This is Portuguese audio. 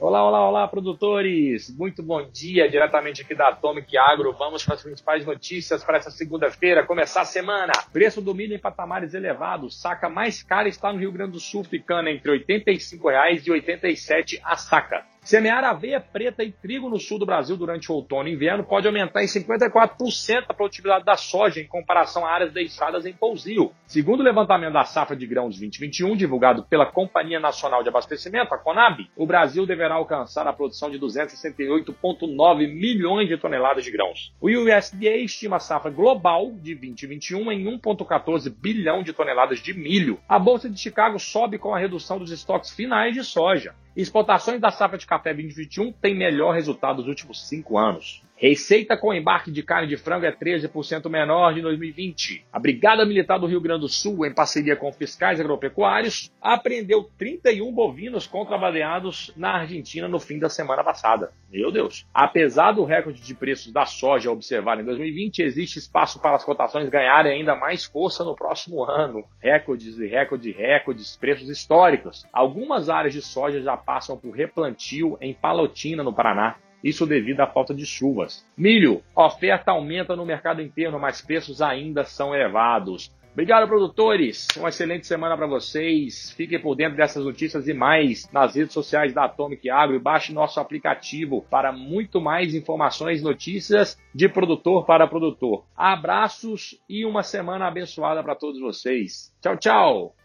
Olá, olá, olá, produtores! Muito bom dia, diretamente aqui da Atomic Agro. Vamos para as principais notícias para essa segunda-feira, começar a semana. Preço do milho em patamares elevados. Saca mais cara está no Rio Grande do Sul, ficando entre R$ 85 e R$ 87 a saca. Semear aveia preta e trigo no sul do Brasil durante o outono e inverno pode aumentar em 54% a produtividade da soja em comparação a áreas deixadas em pousio. Segundo o levantamento da safra de grãos 2021, divulgado pela Companhia Nacional de Abastecimento, a Conab, o Brasil deverá alcançar a produção de 268,9 milhões de toneladas de grãos. O USDA estima a safra global de 2021 em 1,14 bilhão de toneladas de milho. A Bolsa de Chicago sobe com a redução dos estoques finais de soja. Exportações da safra de café 2021 têm melhor resultado dos últimos cinco anos. Receita com embarque de carne de frango é 13% menor de 2020. A Brigada Militar do Rio Grande do Sul, em parceria com fiscais agropecuários, apreendeu 31 bovinos contrabandeados na Argentina no fim da semana passada. Meu Deus! Apesar do recorde de preços da soja observado em 2020, existe espaço para as cotações ganharem ainda mais força no próximo ano. Recordes e recordes recordes, preços históricos. Algumas áreas de soja já passam por replantio em Palotina, no Paraná isso devido à falta de chuvas. Milho, oferta aumenta no mercado interno, mas preços ainda são elevados. Obrigado, produtores. Uma excelente semana para vocês. Fiquem por dentro dessas notícias e mais nas redes sociais da Atomic Agro e baixe nosso aplicativo para muito mais informações e notícias de produtor para produtor. Abraços e uma semana abençoada para todos vocês. Tchau, tchau.